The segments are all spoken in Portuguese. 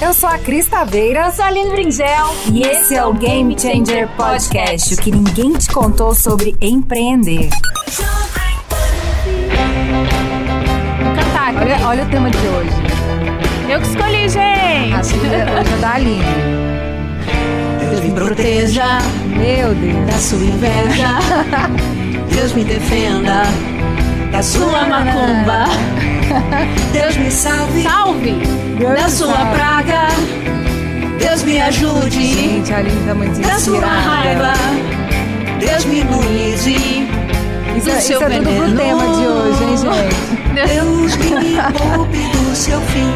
Eu sou a Cris Taveira. Eu sou a Aline Bringel. E esse é o Game Changer Podcast, o que ninguém te contou sobre empreender. Vou cantar aqui. Olha, olha o tema de hoje. Eu que escolhi, gente. Acho que hoje é da Aline. Deus me proteja Meu Deus. da sua inveja. Deus me defenda da sua macumba. Deus me salve Salve. da sua salve. praga. Deus me ajude Gente, a Aline tá muito da sua raiva. Deus me imunize Isso, é- seu isso é tudo pro tema de hoje, hein, gente? Deus me poupe do seu fim.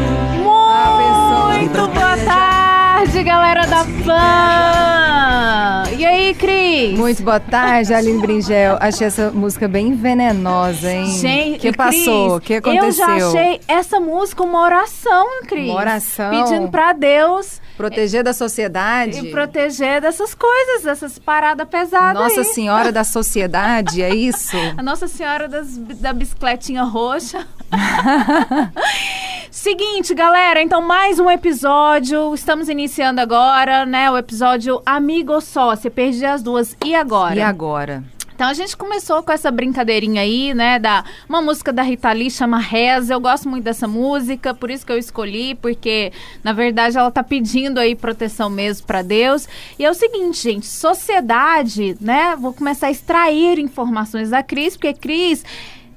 Muito boa tarde, galera da Pan. E aí, Cris? Muito boa tarde, Aline Bringel. Achei essa música bem venenosa, hein? Gente, O que passou? O que aconteceu? Eu já achei essa música uma oração, Cris. Uma oração? Pedindo pra Deus Proteger da sociedade? e proteger dessas coisas, dessas paradas pesadas Nossa aí. Senhora da Sociedade, é isso? A Nossa Senhora das- da bicicletinha roxa. Seguinte, galera, então mais um episódio. Estamos iniciando agora, né? O episódio Amigo ou Sócia. Perdi as duas. E agora? E agora? Então a gente começou com essa brincadeirinha aí, né? Da uma música da Rita Lee chama Reza. Eu gosto muito dessa música, por isso que eu escolhi, porque na verdade ela tá pedindo aí proteção mesmo pra Deus. E é o seguinte, gente, sociedade, né? Vou começar a extrair informações da Cris, porque Cris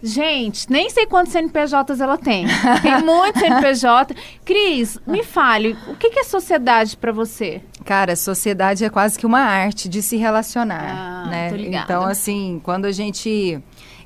Gente, nem sei quantos CNPJs ela tem. Tem muito CNPJ. Cris, me fale, o que é sociedade pra você? Cara, sociedade é quase que uma arte de se relacionar, Ah, né? Então, assim, quando a gente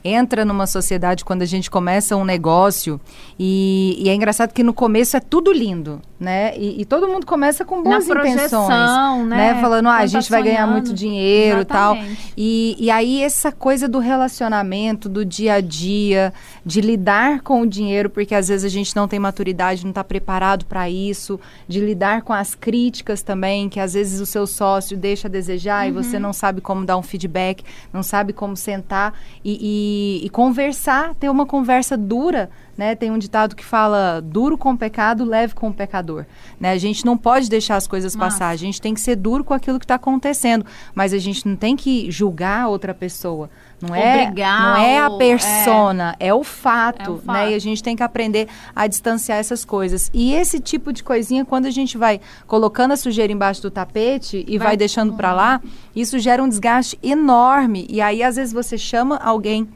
entra numa sociedade, quando a gente começa um negócio, e, e é engraçado que no começo é tudo lindo, né? E, e todo mundo começa com boas Na projeção, intenções, né? Falando, ah, a Quando gente tá vai ganhar muito dinheiro e tal. Exatamente. E, e aí essa coisa do relacionamento, do dia a dia, de lidar com o dinheiro, porque às vezes a gente não tem maturidade, não está preparado para isso, de lidar com as críticas também, que às vezes o seu sócio deixa a desejar e você não sabe como dar um feedback, não sabe como sentar e, e- e conversar, ter uma conversa dura. Né? Tem um ditado que fala duro com o pecado, leve com o pecador. Né? A gente não pode deixar as coisas Massa. passar, a gente tem que ser duro com aquilo que está acontecendo, mas a gente não tem que julgar a outra pessoa. Não é, Obrigar não é a ou- persona, é, o fato, É fato. né? E a gente tem que aprender a distanciar essas coisas. E esse tipo de coisinha, quando a gente vai colocando a sujeira embaixo do tapete e vai, Vai- deixando para lá, isso gera um desgaste enorme. E aí, às vezes, você chama alguém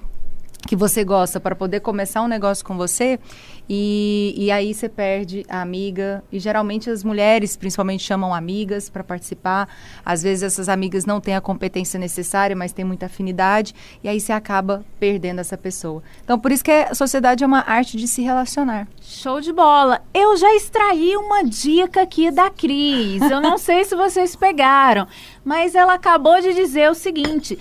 que você gosta para poder começar um negócio com você e, e aí você perde a amiga e geralmente as mulheres principalmente chamam amigas para participar às vezes essas amigas não têm a competência necessária mas têm muita afinidade e aí você acaba perdendo essa pessoa então por isso que a sociedade é uma arte de se relacionar Show de bola. Eu já extraí uma dica aqui da Cris. Eu não sei se vocês pegaram, mas ela acabou de dizer o seguinte.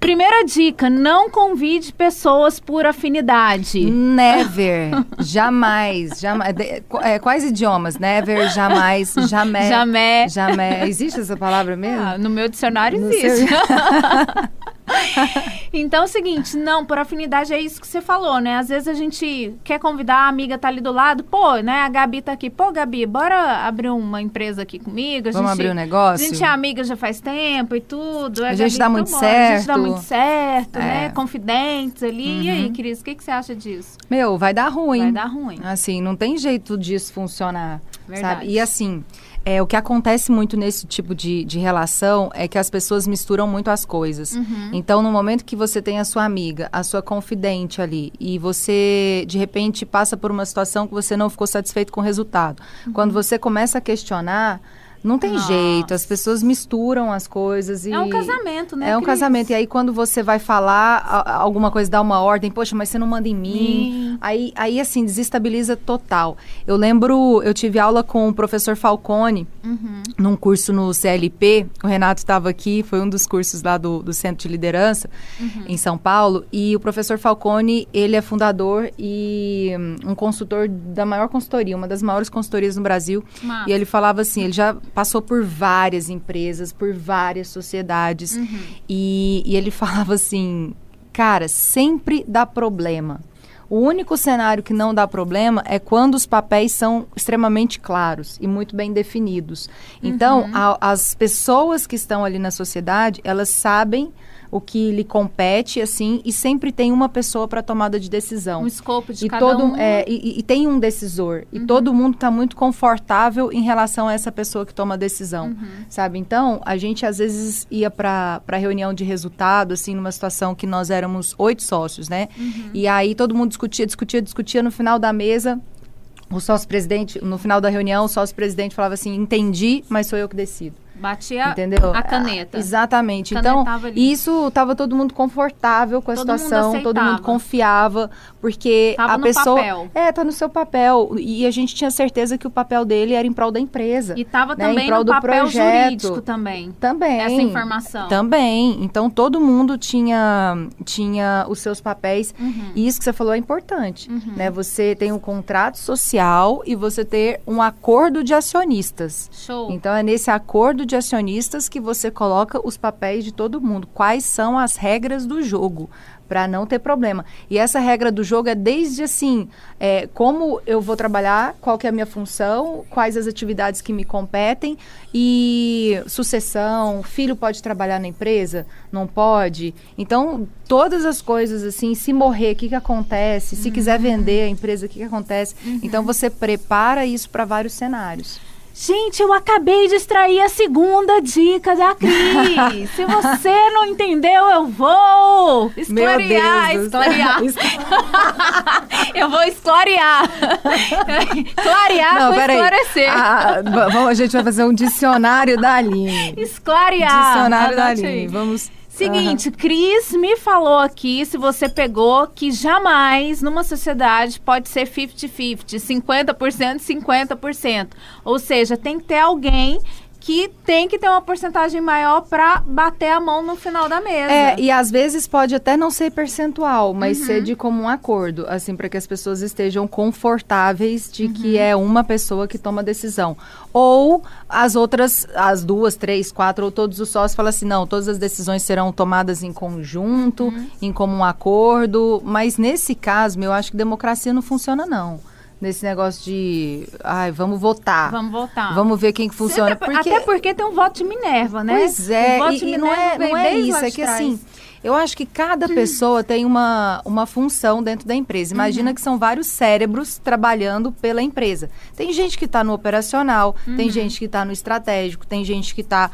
Primeira dica, não convide pessoas por afinidade. never jamais jamais de- é, quais idiomas never jamais jamais Jamais. jamais existe essa palavra mesmo Ah, no meu dicionário No existe. seu- então é o seguinte, não, por afinidade é isso que você falou, né? Às vezes a gente quer convidar, a amiga tá ali do lado, pô, né? A Gabi tá aqui, pô, Gabi, bora abrir uma empresa aqui comigo. A Vamos gente, abrir um negócio? A gente é amiga já faz tempo e tudo. A Gabi, gente dá então muito bora, A gente dá certo. muito certo, É. Uhum. né? Confidentes ali. E aí, Cris, o que, que você acha disso? Meu, vai dar ruim. Vai dar ruim. Assim, não tem jeito disso funcionar, Verdade. sabe? E assim, é, o que acontece muito nesse tipo de, de relação é que as pessoas misturam muito as coisas. Uhum. Então, no momento que você tem a sua amiga, a sua confidente ali, e você, de repente, passa por uma situação que você não ficou satisfeito com o resultado. Quando você começa a questionar... Não tem. Nossa. jeito, as pessoas misturam as coisas e... É um casamento, né? É um Cris? casamento. E aí, quando você vai falar a- alguma coisa, dá uma ordem, poxa, mas você não manda em mim. Aí, aí, assim, desestabiliza total. Eu lembro, eu tive aula com o professor Falcone, Uhum. num curso no CLP. O Renato estava aqui, foi um dos cursos lá do, do Centro de Liderança, Uhum. em São Paulo. E o professor Falcone, ele é fundador e hum, um consultor da maior consultoria, uma das maiores consultorias no Brasil. Massa. E ele falava assim, ele já passou por várias empresas, por várias sociedades. E, e ele falava assim, cara, sempre dá problema. O único cenário que não dá problema é quando os papéis são extremamente claros e muito bem definidos. Então, Uhum. a- as pessoas que estão ali na sociedade, elas sabem o que lhe compete, assim, e sempre tem uma pessoa para tomada de decisão. Um escopo de E, cada todo, um. é, e, e- tem um decisor. E todo mundo está muito confortável em relação a essa pessoa que toma a decisão. Sabe? Então, a gente às vezes ia para reunião de resultado, assim, numa situação que nós éramos oito sócios, né? E aí todo mundo discutia, discutia, discutia. No final da mesa, o sócio-presidente, no final da reunião, o sócio-presidente falava assim: entendi, mas sou eu que decido. Batia Entendeu? a caneta. Ah, Exatamente. Canetava então, ali. isso estava todo mundo confortável com a Todo mundo situação, todo mundo confiava, porque Tava a no pessoa papel. é, tá no seu papel e a gente tinha certeza que o papel dele era em prol da empresa. E tava né, em também prol no do papel projeto. jurídico também. Também. Essa informação. Também. Então, todo mundo tinha, tinha os seus papéis. Uhum. E isso que você falou é importante. Né? Você tem um contrato social e você ter um acordo de acionistas. Show. Então, é nesse acordo de acionistas que você coloca os papéis de todo mundo. Quais são as regras do jogo? Para não ter problema. E essa regra do jogo é desde assim: é, como eu vou trabalhar, qual que é a minha função, quais as atividades que me competem e sucessão, filho pode trabalhar na empresa? Não pode? Então, todas as coisas assim, se morrer, o que, que acontece? Se quiser vender a empresa, o que, que acontece? Então, você prepara isso para vários cenários. Gente, eu acabei de extrair a segunda dica da Cris. Se você não entendeu, eu vou esclarear, esclarear. eu vou esclarear. Clarear com peraí. esclarecer. Ah, va- vamos, a gente vai fazer um dicionário da Aline. Esclarear. Dicionário da Anote Aline. aí. Vamos. Seguinte, Cris me falou aqui, se você pegou, que jamais numa sociedade pode ser 50-50, 50%, 50%. Ou seja, tem que ter alguém que tem que ter uma porcentagem maior para bater a mão no final da mesa. É, e às vezes pode até não ser percentual, mas Uhum. ser de comum acordo, assim, para que as pessoas estejam confortáveis de que Uhum. é uma pessoa que toma a decisão. Ou as outras, as duas, três, quatro, ou todos os sócios falam assim, não, todas as decisões serão tomadas em conjunto, Uhum. em comum acordo, mas nesse caso, eu acho que democracia não funciona, não. Nesse negócio de, ai, vamos votar. Vamos voltar. Vamos ver quem que funciona. Sempre- porque... Até porque tem um voto de Minerva, né? Pois é, voto e, e não é, não é isso, é que trás. assim, eu acho que cada pessoa tem uma, uma função dentro da empresa. Uhum. Imagina que são vários cérebros trabalhando pela empresa. Tem gente que está no operacional, Uhum. tem gente que está no estratégico, tem gente que está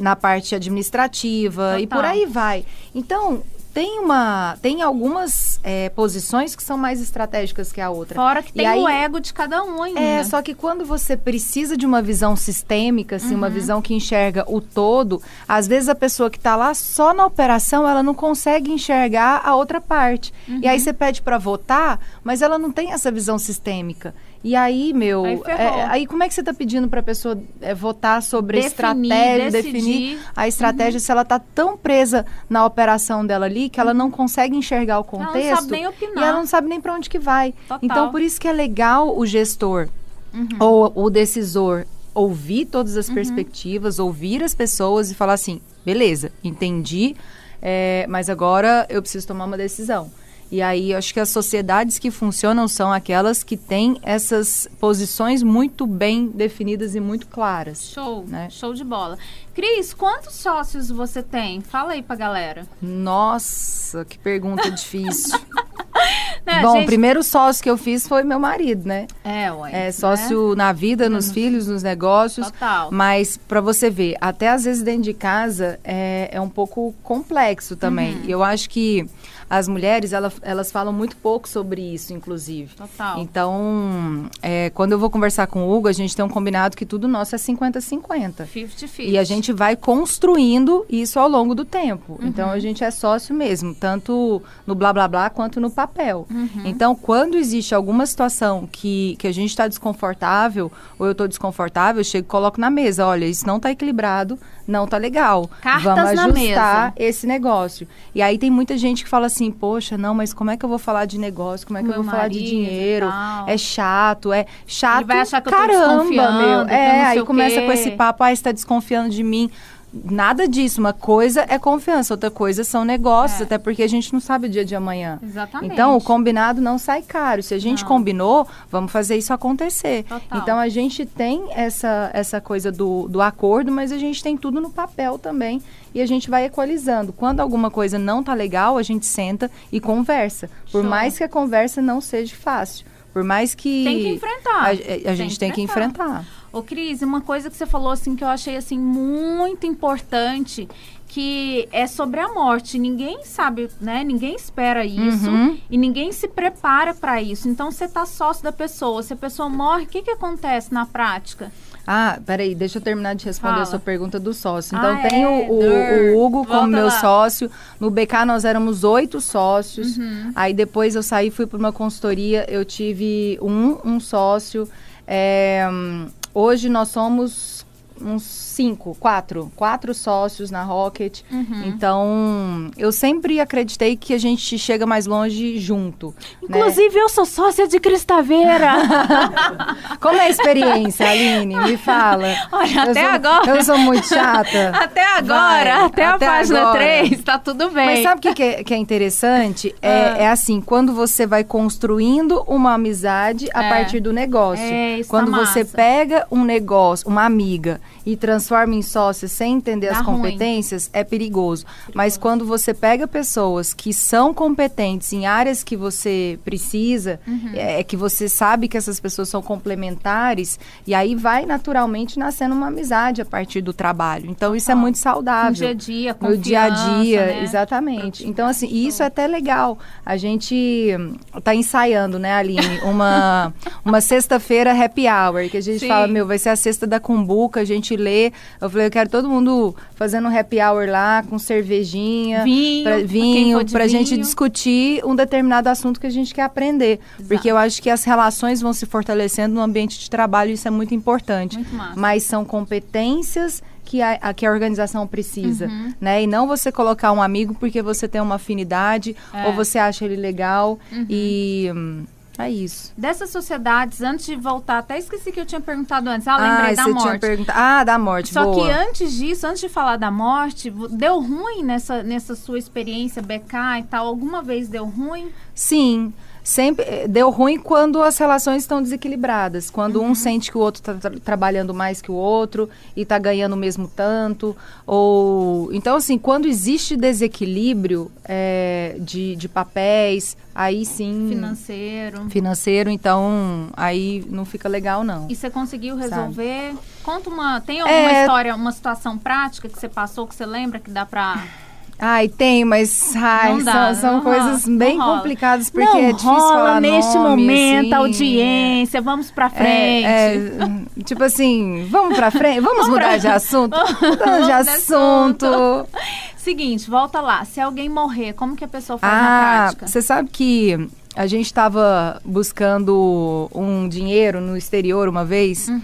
na parte administrativa e por Total. aí vai. Então, tem uma. Tem algumas é, posições que são mais estratégicas que a outra. Fora que E tem aí- o ego de cada um ainda. é, só que quando você precisa de uma visão sistêmica, assim, Uhum. uma visão que enxerga o todo, às vezes a pessoa que está lá só na operação, ela não consegue enxergar a outra parte. E Uhum. aí você pede para votar, mas ela não tem essa visão sistêmica. E aí, meu, Aí é, aí como é que você está pedindo para a pessoa é, votar sobre Definir, estratégia, decidir. Uhum. definir a estratégia se ela está tão presa na operação dela ali que ela não consegue enxergar o Ela não contexto sabe nem opinar. e ela não sabe nem para onde que vai. Total. Então, por isso que é legal o gestor Uhum. ou o decisor ouvir todas Uhum. as perspectivas, ouvir as pessoas e falar assim, beleza, entendi, é, mas agora eu preciso tomar uma decisão. E aí, eu acho que as sociedades que funcionam são aquelas que têm essas posições muito bem definidas e muito claras. Show, né? show de bola. Cris, quantos sócios você tem? Fala aí pra galera. Nossa, que pergunta difícil. Né, Bom, gente- o primeiro sócio que eu fiz foi meu marido, né? É, ué. É né? sócio na vida, nos filhos, nos negócios. Total. Mas para você ver, até às vezes dentro de casa é, é um pouco complexo também. Uhum. Eu acho que as mulheres ela- elas falam muito pouco sobre isso, inclusive. Total. Então, é, quando eu vou conversar com o Hugo, a gente tem um combinado que tudo nosso é 50-50. 50-50. E a gente vai construindo isso ao longo do tempo. Uhum. Então a gente é sócio mesmo, tanto no blá blá blá quanto no papel. Uhum. Então, quando existe alguma situação que, que a gente está desconfortável, ou eu estou desconfortável, eu chego e coloco na mesa, olha, isso não está equilibrado, não está legal. Cartas Vamos na ajustar mesa. esse negócio. E aí tem muita gente que fala assim, poxa, não, mas como é que eu vou falar de negócio? Como é que Com eu vou meu falar de dinheiro? É chato, é chato. Ele vai achar que eu tô caramba, desconfiando, meu. É, aí começa com esse papo, ah, você tá desconfiando de mim. Nada disso. Uma coisa é confiança, outra coisa são negócios, É. até porque a gente não sabe o dia de amanhã. Exatamente. Então, o combinado não sai caro. Se a gente Não. combinou, vamos fazer isso acontecer. Total. Então, a gente tem essa, essa coisa do, do acordo, mas a gente tem tudo no papel também. E a gente vai equalizando. Quando alguma coisa não tá legal, a gente senta e conversa. Por Show. mais que a conversa não seja fácil. Por mais que... Tem que enfrentar. A, a gente tem que enfrentar. Ô, Cris, uma coisa que você falou assim que eu achei assim muito importante, que é sobre a morte. Ninguém sabe, né? Ninguém espera isso Uhum. e ninguém se prepara para isso. Então você tá sócio da pessoa, se a pessoa morre, o que que acontece na prática? Ah, peraí, deixa eu terminar de responder Fala. a sua pergunta do sócio. Então, Ah, tem é, o, o- o Hugo como Volta meu lá. sócio. No BK nós éramos oito sócios. Uhum. Aí depois eu saí, fui para uma consultoria, eu tive um, um sócio. É, hoje nós somos uns cinco, quatro, quatro sócios na Rocket. Uhum. Então, eu sempre acreditei que a gente chega mais longe junto. né? Inclusive, eu sou sócia de Cristaveira. Como é a experiência, Aline? Me fala. Olha, Eu até sou- agora. Eu sou muito chata. até agora, Vai, até, a até página agora. 3, tá tudo bem. Mas sabe o que, que, é, que é interessante? É, Ah. é assim, quando você vai construindo uma amizade a É. partir do negócio. É, isso quando tá você pega um negócio, uma amiga, e transforma em sócia sem entender Dá as ruim. competências, é perigoso. Mas quando você pega pessoas que são competentes em áreas que você precisa, Uhum. é, que você sabe que essas pessoas são complementares, e aí vai naturalmente nascendo uma amizade a partir do trabalho. Então isso é Total. muito saudável. No dia a dia, No dia a dia, né? exatamente. Então, assim, isso é até legal. A gente tá ensaiando, né, Aline, uma, uma sexta-feira happy hour, que a gente Sim. fala, meu, vai ser a sexta da cumbuca, a gente lê. Eu falei, eu quero todo mundo fazendo um happy hour lá, com cervejinha, Vinho, pra, vinho, pra gente vinho. discutir um determinado assunto que a gente quer aprender. Exato. Porque eu acho que as relações vão se fortalecendo no ambiente de trabalho, isso é muito importante Muito massa. mas são competências que a, a- que a organização precisa, Uhum. né? E não você colocar um amigo porque você tem uma afinidade É. Uhum. ou você acha ele legal e hum, é isso. Dessas sociedades, antes de voltar, até esqueci que eu tinha perguntado antes. Ah, lembrei da você tinha morte. perguntado. Ah, da morte, Só boa. que antes disso, antes de falar da morte, deu ruim nessa, nessa sua experiência BK e tal? Alguma vez deu ruim? Sim. Sempre eh, deu ruim quando as relações estão desequilibradas, quando Uhum. um sente que o outro está trabalhando mais que o outro e está ganhando o mesmo tanto, ou então assim, quando existe desequilíbrio eh, de, de papéis, aí sim Financeiro. financeiro, então aí não fica legal não. E você conseguiu Sabe. resolver? Conta uma. Tem alguma É. história, uma situação prática que você passou que você lembra que dá pra. Ai, tem, mas ai, dá, são, são coisas rola, bem complicadas porque não é difícil rola falar neste nome, momento, assim, audiência, vamos pra frente. É, é, tipo assim, vamos pra frente, vamos mudar pra- de assunto, mudando de assunto. Seguinte, volta lá. Se alguém morrer, como que a pessoa faz na Ah, prática? você sabe que a gente estava buscando um dinheiro no exterior uma vez Uhum.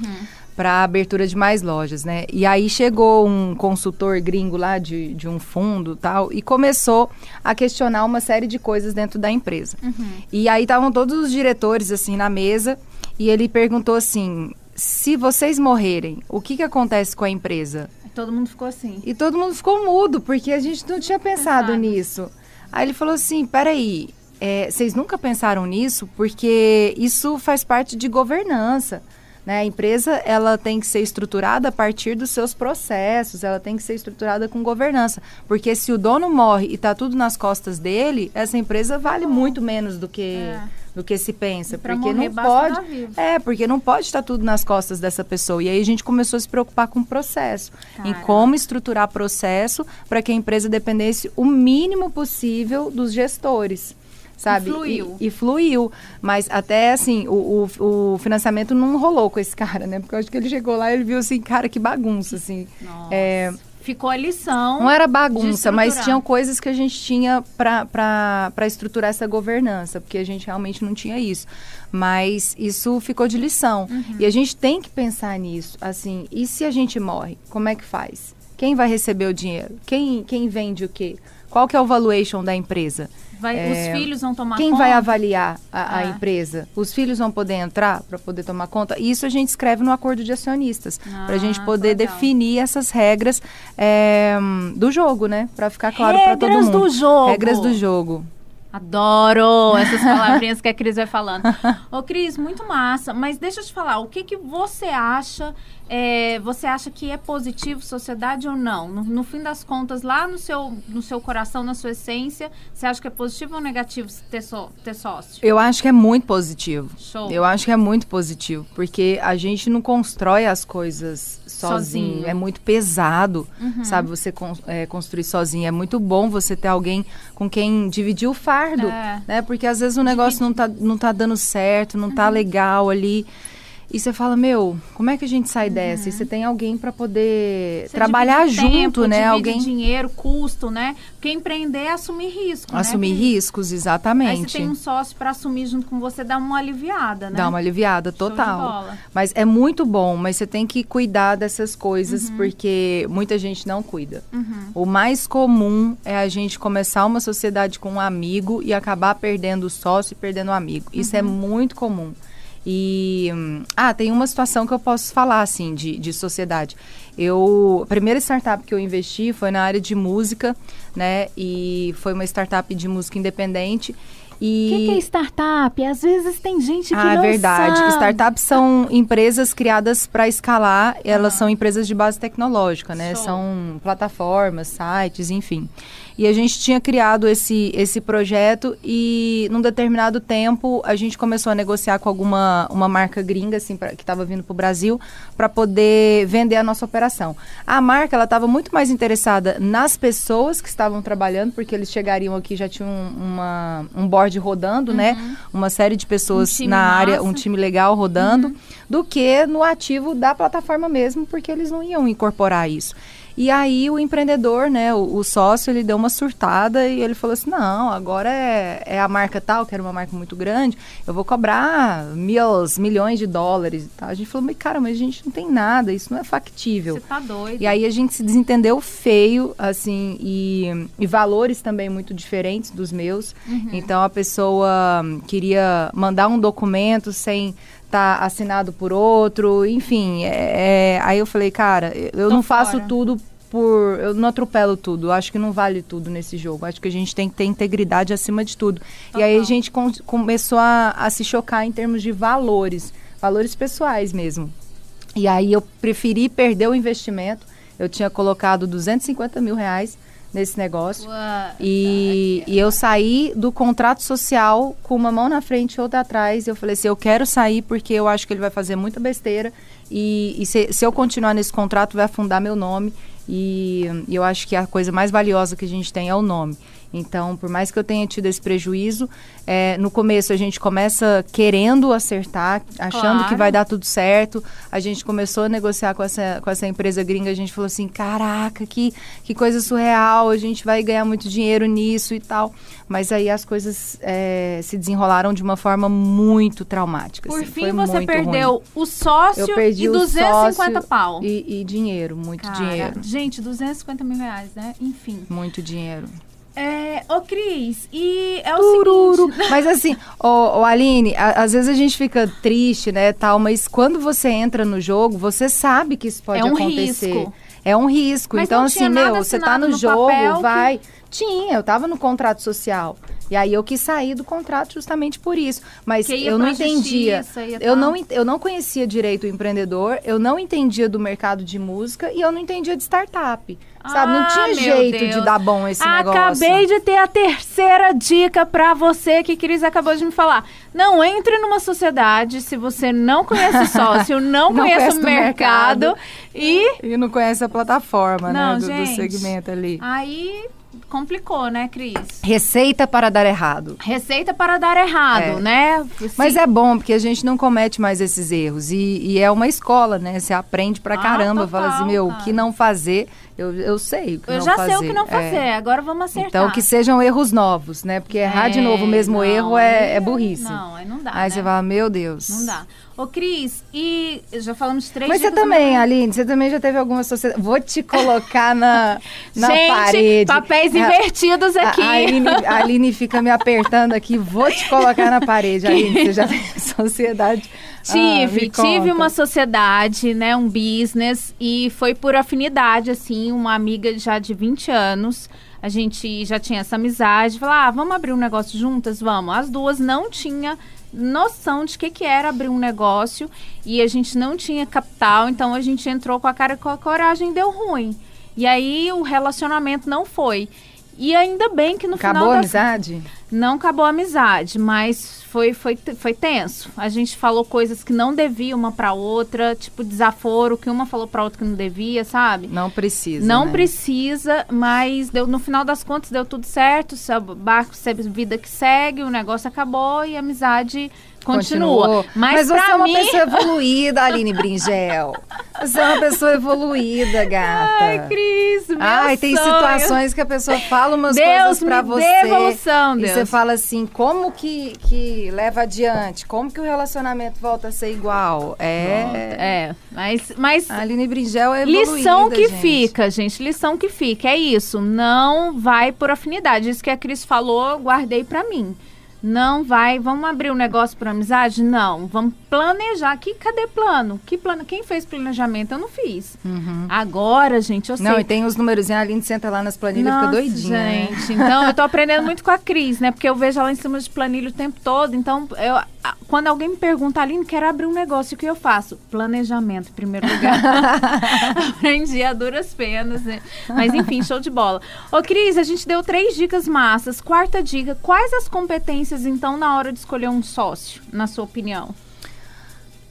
Para abertura de mais lojas, né? E aí chegou um consultor gringo lá de, de um fundo tal e começou a questionar uma série de coisas dentro da empresa. Uhum. E aí estavam todos os diretores assim na mesa e ele perguntou assim: se vocês morrerem, o que, que acontece com a empresa? Todo mundo ficou assim. E todo mundo ficou mudo, porque a gente não tinha pensado Pensado. nisso. Aí ele falou assim: peraí, é, vocês nunca pensaram nisso? Porque isso faz parte de governança. Né? A empresa ela tem que ser estruturada a partir dos seus processos, ela tem que ser estruturada com governança. Porque se o dono morre e está tudo nas costas dele, essa empresa vale muito menos do que, É. do que se pensa. Porque não pode. É, porque não pode estar tudo nas costas dessa pessoa. E aí a gente começou a se preocupar com o processo. Em Cara. como estruturar processo para que a empresa dependesse o mínimo possível dos gestores. Sabe? E fluiu. E, e fluiu. Mas até assim, o, o, o financiamento não rolou com esse cara, né? Porque eu acho que ele chegou lá e ele viu assim, cara, que bagunça, assim. Nossa. É, Ficou a lição. não era bagunça, mas tinham coisas que a gente tinha para estruturar essa governança, porque a gente realmente não tinha isso. Mas isso ficou de lição. Uhum. E a gente tem que pensar nisso. Assim, e se a gente morre, como é que faz? Quem vai receber o dinheiro? Quem, quem vende o quê? Qual que é o valuation da empresa? Vai, É, os filhos vão tomar Quem conta? vai avaliar a, a Ah. empresa? Os filhos vão poder entrar para poder tomar conta? Isso a gente escreve no acordo de acionistas, para a gente Ah, poder legal. definir essas regras é, do jogo, né? Para ficar claro para todo Regras mundo. do jogo. Regras do jogo. Adoro essas palavrinhas que a Cris vai falando. Ô, Cris, muito massa. Mas deixa eu te falar, o que, que você acha? é, você acha que é positivo sociedade ou não? No, no fim das contas, lá no seu, no seu coração, na sua essência, você acha que é positivo ou negativo ter, só, ter sócio? Eu acho que é muito positivo. Show. Eu acho que é muito positivo, porque a gente não constrói as coisas sozinho. Sozinho. É muito pesado, Uhum. sabe? Você con- é, construir sozinho. É muito bom você ter alguém com quem dividir o fardo, É. né? Porque às vezes o negócio não tá, não tá dando certo, não Uhum. tá legal ali. E você fala, meu, como é que a gente sai dessa? E você tem alguém para poder Uhum. Você trabalhar junto, tempo, né? Alguém dinheiro, custo, né? Porque empreender é assumir risco, né, assumir Cris? riscos, Aí exatamente. você tem um sócio para assumir junto com você, dá uma aliviada, né? Dá uma aliviada total. Mas é muito bom, mas você tem que cuidar dessas coisas, Uhum. porque muita gente não cuida. O mais comum é a gente começar uma sociedade com um amigo e acabar perdendo o sócio e perdendo o amigo. Isso Uhum. é muito comum. E. Ah, tem uma situação que eu posso falar, assim, de, de sociedade. Eu. A primeira startup que eu investi foi na área de música, né? E foi uma startup de música independente. O E... que, que é startup? Às vezes tem gente que Ah, é não verdade. sabe. Startups são empresas criadas para escalar, elas são empresas de base tecnológica, né? Show. São plataformas, sites, enfim. E a gente tinha criado esse, esse projeto e num determinado tempo a gente começou a negociar com alguma uma marca gringa assim pra, que estava vindo para o Brasil para poder vender a nossa operação. A marca ela estava muito mais interessada nas pessoas que estavam trabalhando porque eles chegariam aqui já tinham uma um board rodando, né? Uma série de pessoas Um na área, massa. um time legal rodando, do que no ativo da plataforma mesmo, porque eles não iam incorporar isso. E aí o empreendedor, né, o, o sócio, ele deu uma surtada e ele falou assim, não, agora é, é a marca tal, que era uma marca muito grande, eu vou cobrar mil, milhões de dólares e tal. A gente falou, mas cara, mas a gente não tem nada, isso não é factível. Você tá doido. E aí a gente se desentendeu feio, assim, e, e valores também muito diferentes dos meus. Então a pessoa queria mandar um documento sem estar assinado por outro, enfim. é- é, aí eu falei, cara, eu eu Tô não faço fora. tudo por. Eu não atropelo tudo. Acho que não vale tudo nesse jogo. Acho que a gente tem que ter integridade acima de tudo. E aí a gente con- começou a, a se chocar em termos de valores, valores pessoais mesmo. E aí eu preferi perder o investimento. Eu tinha colocado 250 mil reais nesse negócio. E, e eu saí do contrato social com uma mão na frente e outra atrás. E eu falei assim, eu quero sair porque eu acho que ele vai fazer muita besteira. E, e se, se eu continuar nesse contrato, vai afundar meu nome. E, eu acho que a coisa mais valiosa que a gente tem é o nome. Então, por mais que eu tenha tido esse prejuízo, é, no começo a gente começa querendo acertar, achando que Claro. vai dar tudo certo. A gente começou a negociar com essa, com essa empresa gringa, a gente falou assim, caraca, que, que coisa surreal, a gente vai ganhar muito dinheiro nisso e tal. Mas aí as coisas é, se desenrolaram de uma forma muito traumática. Por assim, fim, você perdeu ruim. o sócio e o 250 sócio pau. E, e dinheiro, muito Cara, dinheiro. Gente, 250 mil reais, né? Enfim. Muito dinheiro. É, ô, Cris, e é o Tururu. seguinte... Mas assim, ô, ô, Aline, a- às vezes a gente fica triste, né, tal, mas quando você entra no jogo, você sabe que isso pode É um acontecer. risco. É um risco. Mas então, assim, meu, você tá no, no jogo, papel que- vai. Tinha, eu tava no contrato social. E aí eu quis sair do contrato justamente por isso. Mas eu não entendia. ia Eu não, eu não conhecia direito o empreendedor, eu não entendia do mercado de música e eu não entendia de startup. Sabe? Não Ah, tinha meu jeito de Deus. dar bom esse negócio. Acabei de ter a terceira dica pra você que Cris acabou de me falar. Não entre numa sociedade se você não conhece sócio, não, Não conhece o do mercado, mercado. e E não conhece a plataforma, Não, né? Do, do gente. segmento ali. aí complicou, né, Cris? Receita para dar errado. Receita para dar errado, É. né? Mas Sim. é bom, porque a gente não comete mais esses erros. E, e é uma escola, né? Você aprende pra Ah, caramba. Fala assim, meu, o que não fazer, Eu, eu sei o que Eu não já fazer. sei o que não É. fazer, agora vamos acertar. Então, que sejam erros novos, né? Porque errar de É, novo o mesmo não, erro é, é burrice. Não, aí não dá, Aí né? você fala, meu Deus. Não dá. Ô, Cris, e já falamos de três Mas você também, mais- Aline, você também já teve alguma sociedade. Vou te colocar na, na Gente, parede. papéis A- invertidos a- aqui. A, Aline, a Aline fica me apertando aqui. Vou te colocar na parede, Aline. Você já teve sociedade. Ah, Tive, me tive uma sociedade, né, um business e foi por afinidade, assim, uma amiga já de 20 anos. A gente já tinha essa amizade, falou, ah, vamos abrir um negócio juntas? Vamos. As duas não tinha noção de que que era abrir um negócio e a gente não tinha capital, então a gente entrou com a cara com a coragem deu ruim. E aí o relacionamento não foi. E ainda bem que no Acabou final a das amizade? não acabou a amizade, mas foi, foi, foi tenso. A gente falou coisas que não devia uma pra outra, tipo desaforo, que uma falou pra outra que não devia, sabe? Não precisa. Não né? precisa, mas deu, no final das contas deu tudo certo. O barco, vida que segue, o negócio acabou e a amizade continua. Continuou. Mas, você é uma mim, pessoa evoluída, Aline Bringel. Você é uma pessoa evoluída, gata. Ai, Cris, meu Ai, tem sonho. situações que a pessoa fala umas Deus coisas pra você. dê evolução, E Deus. você fala assim, como que, que leva adiante? Como que o relacionamento volta a ser igual? É. É, mas, mas A Aline Bringel é evoluída, Lição que gente. fica, gente. Lição que fica. É isso. Não vai por afinidade. Isso que a Cris falou, guardei pra mim. Não vai. Vamos abrir um negócio por amizade? Não. Vamos planejar. Que, cadê plano? Que plano? Quem fez planejamento? Eu não fiz. Agora, gente, eu sei. Uhum. Não, e tem os números, a Aline senta lá nas planilhas e fica Nossa, doidinha. né? gente. Então, eu tô aprendendo muito com a Cris, né? Porque eu vejo ela em cima de planilha o tempo todo. Então, eu, quando alguém me pergunta, Aline, quero abrir um negócio, o que eu faço? Planejamento, em primeiro lugar. Aprendi a duras penas, né? Mas, enfim, show de bola. Ô, Cris, a gente deu três dicas massas. Quarta dica, quais as competências, então, na hora de escolher um sócio, na sua opinião?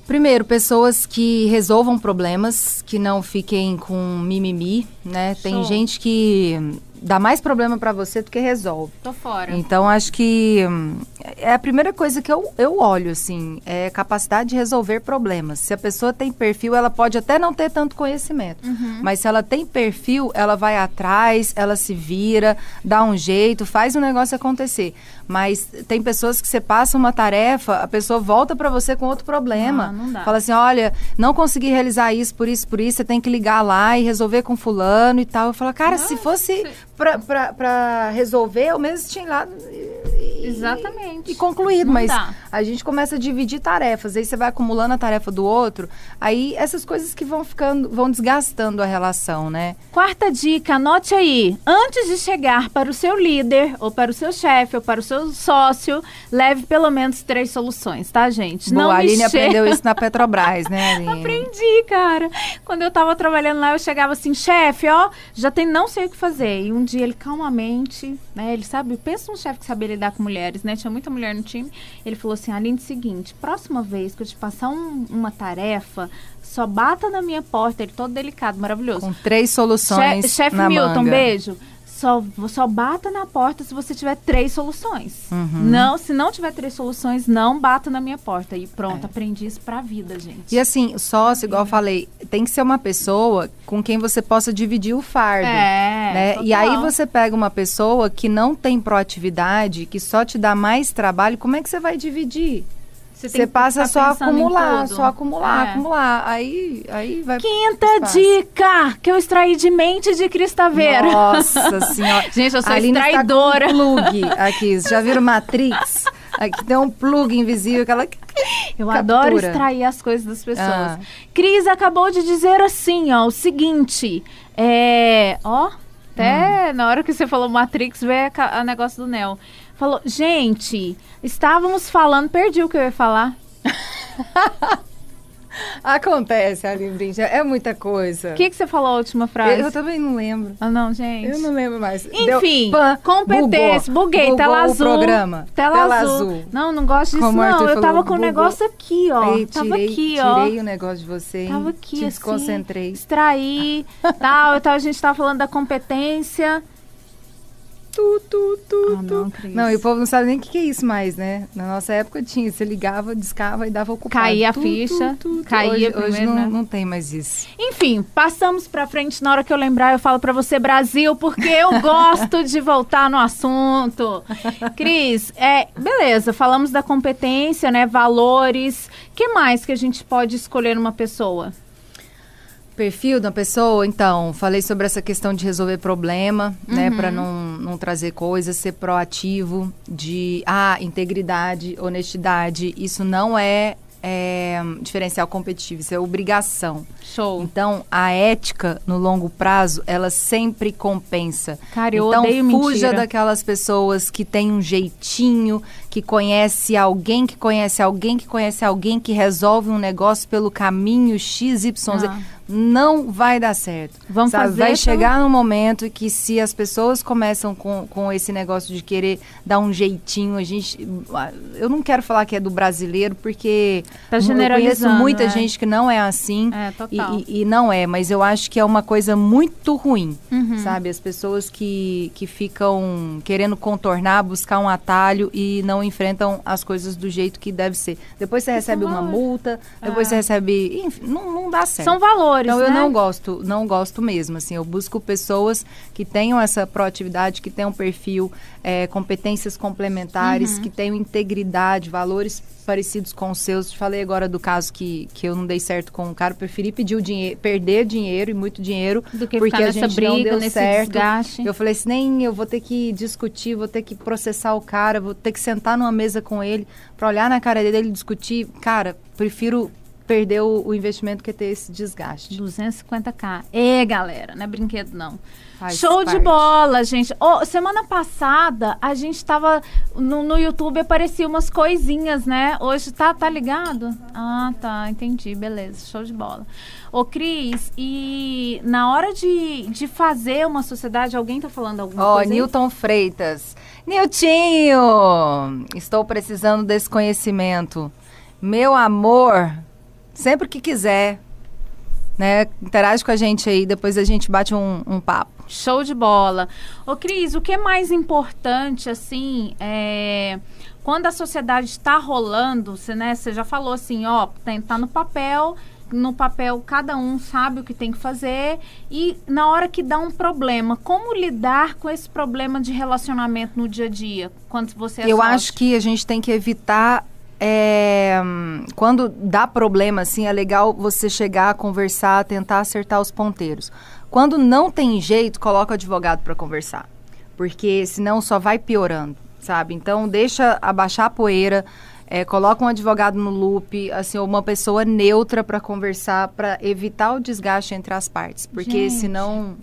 Primeiro, pessoas que resolvam problemas, que não fiquem com mimimi, né? Tem Show. gente que dá mais problema pra você do que resolve. Tô fora. Então, acho que hum, é a primeira coisa que eu, eu olho, assim, é capacidade de resolver problemas. Se a pessoa tem perfil, ela pode até não ter tanto conhecimento, Uhum. mas se ela tem perfil, ela vai atrás, ela se vira, dá um jeito, faz o negócio acontecer. Mas tem pessoas que você passa uma tarefa, a pessoa volta pra você com outro problema. Ah, não dá. Fala assim, olha, não consegui realizar isso, por isso, por isso, você tem que ligar lá e resolver com fulano e tal. Eu falo, cara, se fosse pra, pra resolver, eu mesmo tinha lá e, Exatamente. e concluído, Não mas dá. a gente começa a dividir tarefas, aí você vai acumulando a tarefa do outro, aí essas coisas que vão ficando, vão desgastando a relação, né? Quarta dica, anote aí. Antes de chegar para o seu líder, ou para o seu chefe, ou para o seu sócio, leve pelo menos três soluções, tá, gente? Boa, a me Aline aprendeu isso na Petrobras, né, Aline? Aprendi, cara. Quando eu tava trabalhando lá, eu chegava assim, chefe, ó, já tem não sei o que fazer. E um dia ele calmamente, né, ele sabe, pensa um chefe que sabia lidar com mulheres, né, tinha muita mulher no time. Ele falou assim, Aline, seguinte, próxima vez que eu te passar um- uma tarefa, só bata na minha porta, ele todo delicado, maravilhoso. Com três soluções Che- Chefe Milton, manga. beijo. Só, só bata na porta se você tiver três soluções. Uhum. Não, se não tiver três soluções, não bata na minha porta. E pronto, aprendi isso pra vida, gente. E assim, sócio, igual eu falei, tem que ser uma pessoa com quem você possa dividir o fardo. É, né? E aí você pega uma pessoa que não tem proatividade, que só te dá mais trabalho, como é que você vai dividir? Você que passa só a acumular, só acumular, É. acumular. Aí, aí vai. Quinta dica que eu extraí de mente de Cristaveira. Nossa senhora. Gente, eu sou Aline com extraidora. um plug aqui. Já viram Matrix? Aqui tem um plug invisível que ela. Eu Captura. adoro extrair as coisas das pessoas. Ah. Cris acabou de dizer assim, ó, o seguinte, é, ó, até na hora que você falou Matrix, veio a negócio do Neo. Falou, gente, estávamos falando, perdi o que eu ia falar. Acontece, Aline. É muita coisa. O que, que você falou a última frase? Eu, eu também não lembro. Ah, não, gente. Eu não lembro mais. Enfim, Deu pan, competência, bugou. buguei, Bugou tela azul. programa. Tela, azul. Não, não gosto disso Como não. Arthur Eu falou, tava com o bugou. negócio aqui, ó. Aí, tava tirei, aqui, ó. tirei o negócio de você? Tava aqui, Te assim. desconcentrei. Extraí, tal. Então a gente tava falando da competência. tu, tu, tu, Ah, tu. não. Não, e o povo não sabe nem o que, que é isso mais, né? Na nossa época tinha, você ligava, discava e dava ocupado. Caía a Tu, ficha, tu, tu, tu. caía hoje, primeiro, hoje não, né? não tem mais isso. Enfim, passamos pra frente. Na hora que eu lembrar, eu falo pra você, Brasil, porque eu gosto de voltar no assunto. Cris, é, beleza, falamos da competência, né? Valores. que mais que a gente pode escolher numa pessoa? Perfil da pessoa, então, falei sobre essa questão de resolver problema, né, Uhum. para não, não trazer coisas, ser proativo, de ah, integridade, honestidade, isso não é, é, diferencial competitivo, isso é obrigação. Show. Então, a ética no longo prazo, ela sempre compensa. Cara, eu então, odeio fuja mentira. daquelas pessoas que têm um jeitinho, que conhece alguém, que conhece alguém, que conhece alguém, que resolve um negócio pelo caminho XYZ. Ah. Não vai dar certo. Vamos sabe? fazer Vai pelo- chegar num momento que se as pessoas começam com, com esse negócio de querer dar um jeitinho, a gente... Eu não quero falar que é do brasileiro, porque Tá eu conheço muita é. gente que não é assim. É, E, e- não é, mas eu acho que é uma coisa muito ruim, Uhum. sabe? As pessoas que, que ficam querendo contornar, buscar um atalho e não enfrentam as coisas do jeito que deve ser. Depois você recebe uma multa, depois É. você recebe... Enfim, não, não dá certo. São valores, Então né? eu não gosto, não gosto mesmo, assim, eu busco pessoas que tenham essa proatividade, que tenham perfil, eh, competências complementares, Uhum. que tenham integridade, valores parecidos com os seus. Falei agora do caso que, que eu não dei certo com o cara, preferi pedir o dinheiro, perder dinheiro e muito dinheiro, Do que porque a gente não briga, deu nesse certo. desgaste. Eu falei assim, nem eu vou ter que discutir, vou ter que processar o cara, vou ter que sentar numa mesa com ele para olhar na cara dele e discutir. Cara, prefiro perder o, o investimento que ter esse desgaste. 250k. É, galera, não é brinquedo não. Faz Show de parte. bola, gente. Ô, semana passada a gente tava no, no YouTube aparecia umas coisinhas, né? Hoje tá tá ligado? Ah, tá, entendi, beleza. Show de bola. Ô, Cris, e na hora de, de fazer uma sociedade, alguém tá falando alguma Ó, coisa? aí? Newton Freitas. Niltinho! Estou precisando desse conhecimento. Meu amor, sempre que quiser, né? Interage com a gente aí, depois a gente bate um, um papo. Show de bola. Ô, Cris, o que é mais importante, assim, é... Quando a sociedade está rolando, você, né, você já falou assim, ó, tem, tá no papel, no papel cada um sabe o que tem que fazer e na hora que dá um problema, como lidar com esse problema de relacionamento no dia a dia, quando você é Eu acho que a gente tem que evitar. É, quando dá problema, assim, é legal você chegar, conversar, tentar acertar os ponteiros. Quando não tem jeito, coloca o advogado para conversar. Porque senão só vai piorando, sabe? Então deixa abaixar a poeira, é, coloca um advogado no loop, assim, ou uma pessoa neutra para conversar, para evitar o desgaste entre as partes. Porque Gente. senão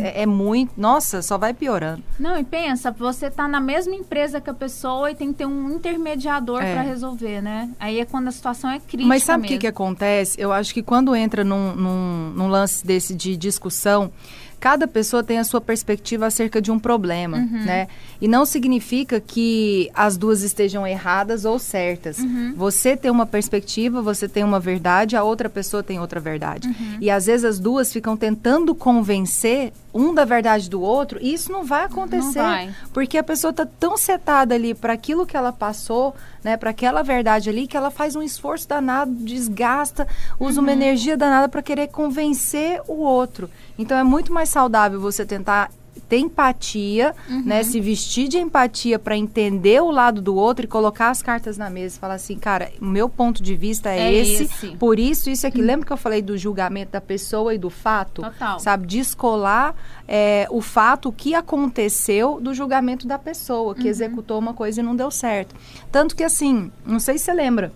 é, é muito. Nossa, só vai piorando. Não, e pensa, você tá na mesma empresa que a pessoa e tem que ter um intermediador É. para resolver, né? Aí é quando a situação é crítica Mas sabe o que, que acontece? Eu acho que quando entra num, num, num lance desse de discussão, cada pessoa tem a sua perspectiva acerca de um problema, Uhum. né? E não significa que as duas estejam erradas ou certas. Uhum. Você tem uma perspectiva, você tem uma verdade, a outra pessoa tem outra verdade. Uhum. E às vezes as duas ficam tentando convencer um da verdade do outro, e isso não vai acontecer. vai. Porque a pessoa tá tão setada ali para aquilo que ela passou, né, para aquela verdade ali, que ela faz um esforço danado, desgasta, usa Uhum. uma energia danada para querer convencer o outro. Então é muito mais saudável você tentar ter empatia, Uhum. né, se vestir de empatia para entender o lado do outro e colocar as cartas na mesa e falar assim, cara, o meu ponto de vista é, É esse, esse. Uhum. por isso isso aqui. Lembra que eu falei do julgamento da pessoa e do fato? Total. Sabe, descolar é, o fato, o que aconteceu do julgamento da pessoa, que Uhum. executou uma coisa e não deu certo. Tanto que assim, não sei se você lembra.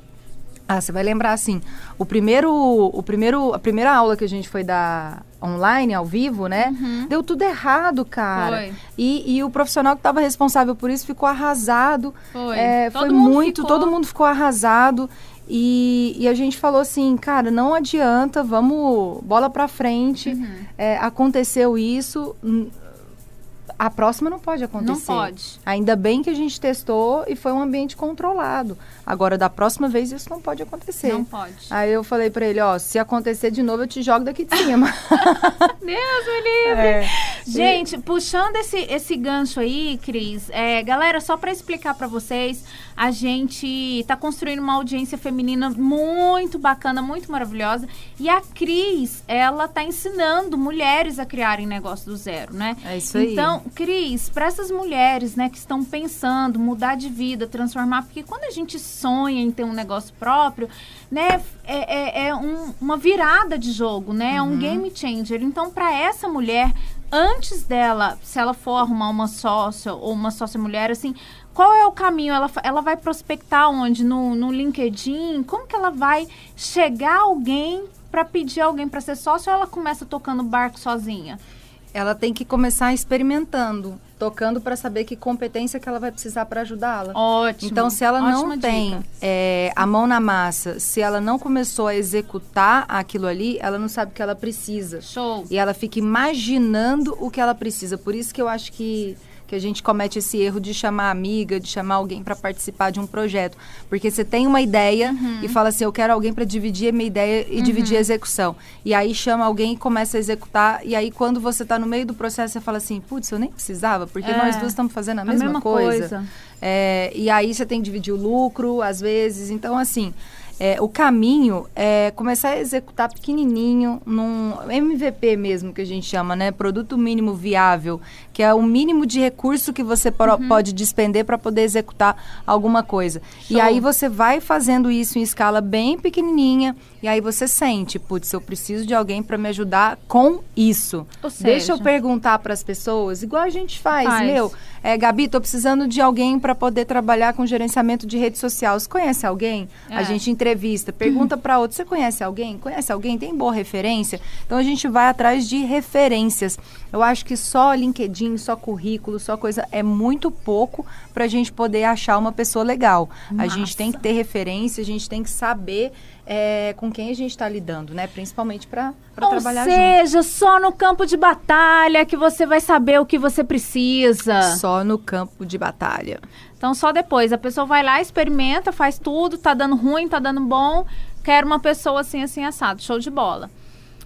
Ah, você vai lembrar assim, o primeiro, o primeiro, a primeira aula que a gente foi dar online, ao vivo, né? Deu tudo errado, cara. Uhum. Foi. E, e o profissional que estava responsável por isso ficou arrasado. Foi. É, foi muito, ficou. todo mundo ficou arrasado. E, e a gente falou assim, cara, não adianta, vamos, bola pra frente. Uhum. É, aconteceu isso, a próxima não pode acontecer. Não pode. Ainda bem que a gente testou e foi um ambiente controlado. Agora, da próxima vez, isso não pode acontecer. Não pode. Aí eu falei pra ele, ó, se acontecer de novo, eu te jogo daqui de cima. Deus me livre. É. Gente, puxando esse, esse gancho aí, Cris, é, galera, só para explicar para vocês, a gente tá construindo uma audiência feminina muito bacana, muito maravilhosa. E a Cris, ela tá ensinando mulheres a criarem negócio do zero, né? É isso aí. Então, Cris, para essas mulheres, né, que estão pensando mudar de vida, transformar, porque quando a gente sonha em ter um negócio próprio, né, é, é, é um- uma virada de jogo, né? É um game changer. Então, para essa mulher, antes dela, se ela for arrumar uma sócia ou uma sócia mulher, assim, qual é o caminho? Ela, ela vai prospectar onde? No, no LinkedIn? Como que ela vai chegar alguém para pedir alguém para ser sócio ou ela começa tocando barco sozinha? Ela tem que começar experimentando, tocando para saber que competência que ela vai precisar para ajudá-la. Ótimo. Então, se ela não tem é, a mão na massa, se ela não começou a executar aquilo ali, ela não sabe o que ela precisa. Show. E ela fica imaginando o que ela precisa. Por isso que eu acho que, que a gente comete esse erro de chamar amiga, de chamar alguém para participar de um projeto. Porque você tem uma ideia Uhum. e fala assim, eu quero alguém para dividir a minha ideia e dividir a execução. E aí chama alguém e começa a executar. E aí quando você está no meio do processo, você fala assim, putz, eu nem precisava, porque É. nós duas estamos fazendo a A mesma, mesma coisa. coisa. É, e aí você tem que dividir o lucro, às vezes. Então, assim, é, o caminho é começar a executar pequenininho, num MVP mesmo, que a gente chama, né? Produto mínimo viável, que é o mínimo de recurso que você Uhum. pode despender para poder executar alguma coisa. E Show. aí você vai fazendo isso em escala bem pequenininha, e aí você sente, putz, eu preciso de alguém para me ajudar com isso. Ou Deixa eu seja- perguntar para as pessoas, igual a gente faz, Faz. meu. É, Gabi, tô precisando de alguém para poder trabalhar com gerenciamento de rede social. Você conhece alguém? É. A gente entrevista, pergunta para outro. Você conhece alguém? Conhece alguém? Tem boa referência? Então a gente vai atrás de referências. Eu acho que só LinkedIn, só currículo, só coisa é muito pouco para a gente poder achar uma pessoa legal. A gente tem que ter referência, a gente tem que saber é, com quem a gente está lidando, né? Principalmente para Ou trabalhar junto. seja, só no campo de batalha que você vai saber o que você precisa. Só no campo de batalha. Então, só depois. A pessoa vai lá, experimenta, faz tudo, tá dando ruim, tá dando bom. Quero uma pessoa assim, assim, assado. Show de bola.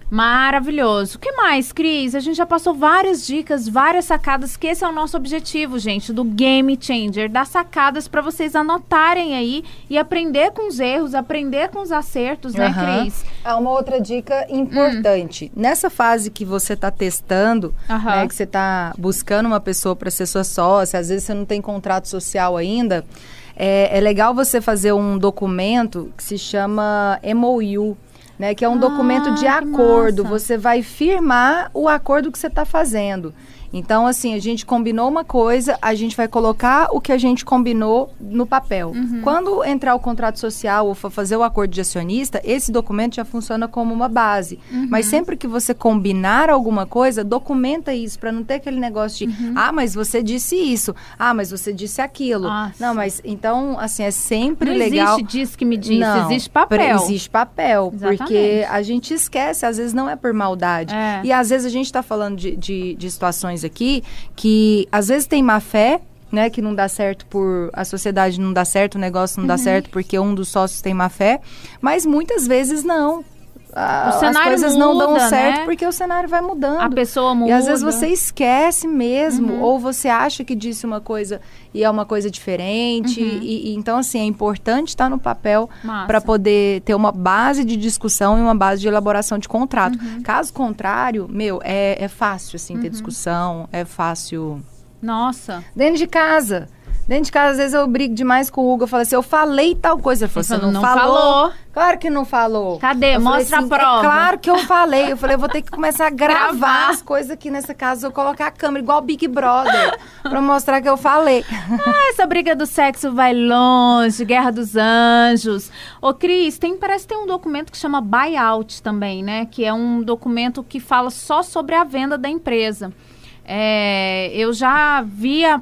Maravilhoso. O que mais, Cris? A gente já passou várias dicas, várias sacadas, que esse é o nosso objetivo, gente, do Game Changer. Dar sacadas para vocês anotarem aí e aprender com os erros, aprender com os acertos, né, Aham. Cris? Ah, uma outra dica importante. Nessa fase que você está testando, Aham. né, que você está buscando uma pessoa para ser sua sócia, às vezes você não tem contrato social ainda, é, é legal você fazer um documento que se chama MOU. Né, que é um Ah, documento de que acordo. Você vai firmar o acordo que você está fazendo. Então, assim, a gente combinou uma coisa, a gente vai colocar o que a gente combinou no papel. Uhum. Quando entrar o contrato social ou fazer o acordo de acionista, esse documento já funciona como uma base. Uhum. Mas sempre que você combinar alguma coisa, documenta isso, para não ter aquele negócio de, Uhum. ah, mas você disse isso, ah, mas você disse aquilo. Nossa. Não, mas então, assim, é sempre Não legal. existe diz que me disse, Não, existe papel. Existe papel, Exatamente. porque a gente esquece, às vezes não é por maldade. É. E às vezes a gente está falando de, de, de situações aqui que às vezes tem má fé, né? Que não dá certo por. A sociedade não dá certo, o negócio não dá Uhum. certo porque um dos sócios tem má fé, mas muitas vezes não. Ah, As coisas não dão muda, certo né? porque o cenário vai mudando. A pessoa muda. E às vezes você esquece mesmo, Uhum. ou você acha que disse uma coisa e é uma coisa diferente. E, e então, assim, é importante estar no papel Uhum. Para poder ter uma base de discussão e uma base de elaboração de contrato. Uhum. Caso contrário, meu, é, é fácil, assim, ter discussão, é fácil. Nossa. Dentro de casa. Dentro de casa, às vezes eu brigo demais com o Hugo. Eu falo assim, eu falei tal coisa. Ele falou, você falou, não, não falou. falou. Claro que não falou. Cadê? Eu Mostra a assim, prova. É claro que eu falei. Eu falei, eu vou ter que começar a gravar, Gravar. as coisas aqui nessa casa. Eu colocar a câmera igual Big Brother. pra mostrar que eu falei. Ah, essa briga do sexo vai longe, Guerra dos Anjos. Ô, Cris, tem, parece que tem um documento que chama buyout também, né? Que é um documento que fala só sobre a venda da empresa. É, eu já via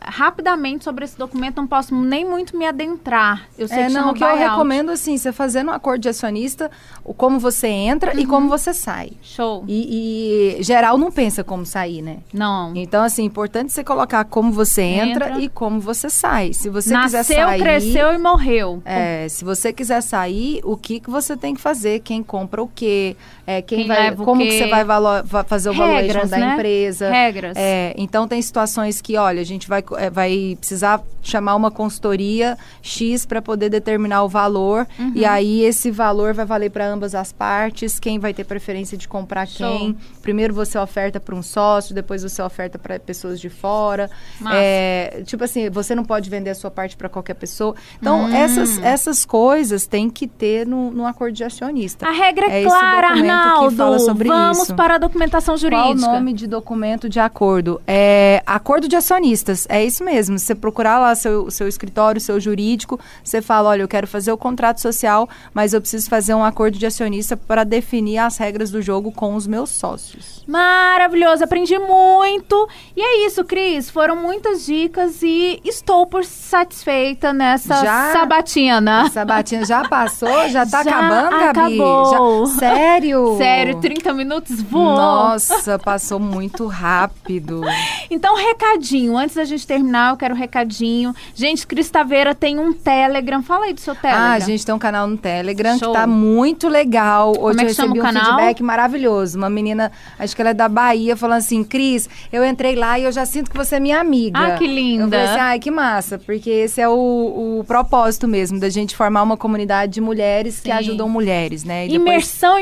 rapidamente sobre esse documento, não posso nem muito me adentrar. Eu sei É, que não, chama o que eu buyout. recomendo, assim, você fazendo um acordo de acionista, o como você entra e Uhum. como você sai. Show. E, e geral não pensa como sair, né? Não. Então, assim, importante você colocar como você entra, Entra. e como você sai. Se você quiser Nasceu, sair. cresceu e morreu. É, se você quiser sair, o que, que você tem que fazer? Quem compra o quê? É, quem, Quem vai, como que você vai valo- va- fazer o Regras, da né? empresa? Regras. É, então tem situações que, olha, a gente vai, é, vai precisar chamar uma consultoria X para poder determinar o valor Uhum. e aí esse valor vai valer para ambas as partes. Quem vai ter preferência de comprar Show. quem? Primeiro você oferta para um sócio, depois você oferta para pessoas de fora. É, tipo assim, você não pode vender a sua parte para qualquer pessoa. Então Hum. essas, essas coisas tem que ter no, no acordo de acionista. A regra é, É clara, documento que fala sobre Vamos isso. para a documentação jurídica. Qual o nome de documento de acordo? É acordo de acionistas. É isso mesmo. Você procurar lá seu, seu escritório, seu jurídico, você fala, olha, eu quero fazer o contrato social, mas eu preciso fazer um acordo de acionista para definir as regras do jogo com os meus sócios. Maravilhoso, aprendi muito. E é isso, Cris. Foram muitas dicas e estou por satisfeita nessa Já? sabatina. Essa batinha já passou? Já tá Já acabando, Gabi? acabou. Já- Sério? Sério, 30 minutos voou. Nossa, passou muito rápido. Então, recadinho. Antes da gente terminar, eu quero um recadinho. Gente, Cris Taveira tem um Telegram. Fala aí do seu Telegram. Ah, a gente tem um canal no Telegram Show. que tá muito legal. Hoje é eu que chama recebi o um canal? feedback maravilhoso. Uma menina, acho que ela é da Bahia, falando assim: Cris, eu entrei lá e eu já sinto que você é minha amiga. Ah, que linda. Eu falei assim: ai, que massa, porque esse é o, o propósito mesmo, da gente formar uma comunidade de mulheres que Sim. ajudam mulheres, né? E depois- Imersão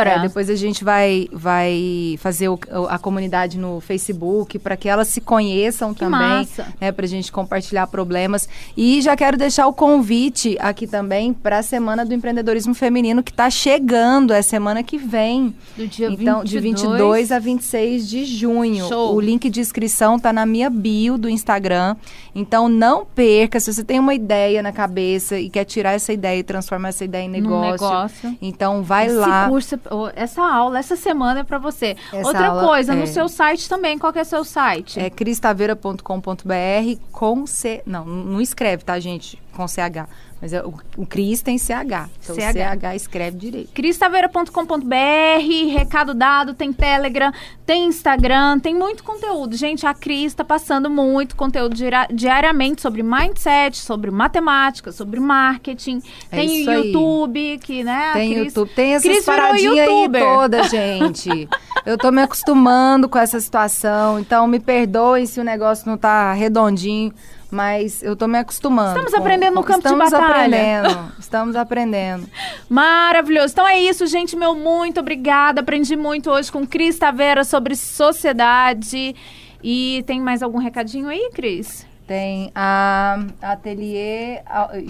empreendedora. é, depois a gente vai, vai fazer o- a comunidade no Facebook para que elas se conheçam Que também, massa. né, para a gente compartilhar problemas. E já quero deixar o convite aqui também para a Semana do Empreendedorismo Feminino que está chegando, é semana que vem. Do dia então, de 22 a 26 de junho. Show. O link de inscrição tá na minha bio do Instagram. Então não perca, se você tem uma ideia na cabeça e quer tirar essa ideia e transformar essa ideia em Num negócio, negócio. então vai Esse lá. curso, oh, essa aula, essa semana é pra você. Essa Outra aula coisa, é- no seu site também. Qual que é o seu site? É cristaveira.com.br com C. Não, não escreve, tá, gente? Com CH. Mas é, o, o Cris tem CH. Então CH. CH escreve direito. cristaveira.com.br, recado dado, tem Telegram, tem Instagram, tem muito conteúdo. Gente, a Cris tá passando muito conteúdo diariamente sobre mindset, sobre matemática, sobre marketing. É tem o aí. YouTube, que, né? Tem Cris- YouTube, tem essas Cris paradinhas aí todas, gente. Eu tô me acostumando com essa situação, então me perdoem se o negócio não tá redondinho, mas eu tô me acostumando. Estamos aprendendo no campo de estamos batalha. aprendendo, estamos aprendendo. Maravilhoso. Então é isso, gente. Meu muito obrigada. Aprendi muito hoje com Cris Taveira sobre sociedade. E tem mais algum recadinho aí, Cris? Tem a Ateliê.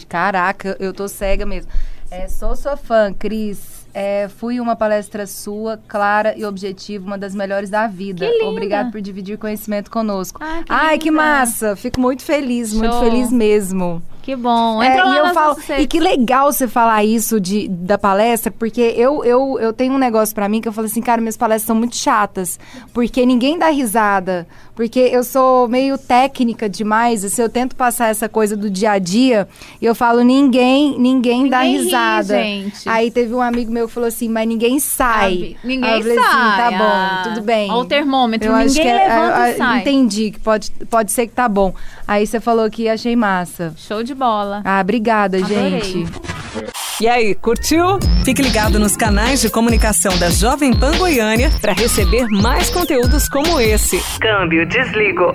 Caraca, eu tô cega mesmo. É, sou sua fã, Cris. É, fui uma palestra sua, clara e objetiva, uma das melhores da vida. Obrigado por dividir conhecimento conosco. Ah, que Ai, que massa! Fico muito feliz, muito Show. feliz mesmo. Que bom. É, Entra lá e eu falo, e que legal você falar isso de, da palestra, porque eu, eu, eu tenho um negócio pra mim que eu falo assim, cara, minhas palestras são muito chatas, porque ninguém dá risada, porque eu sou meio técnica demais, assim, eu tento passar essa coisa do dia a dia, e eu falo, ninguém, ninguém, dá Ninguém ri, risada. gente. Aí teve um amigo meu que falou assim, mas ninguém sai. Ninguém eu sai. assim, tá bom, Ah, tudo bem. Olha o termômetro, Eu ninguém é- levanta é- e sai. Entendi que pode, pode ser que tá bom. Aí você falou que achei massa. Show de bola. Ah, obrigada, Adorei. gente. E aí, curtiu? Fique ligado nos canais de comunicação da Jovem Pan Goiânia para receber mais conteúdos como esse. Câmbio, desligo.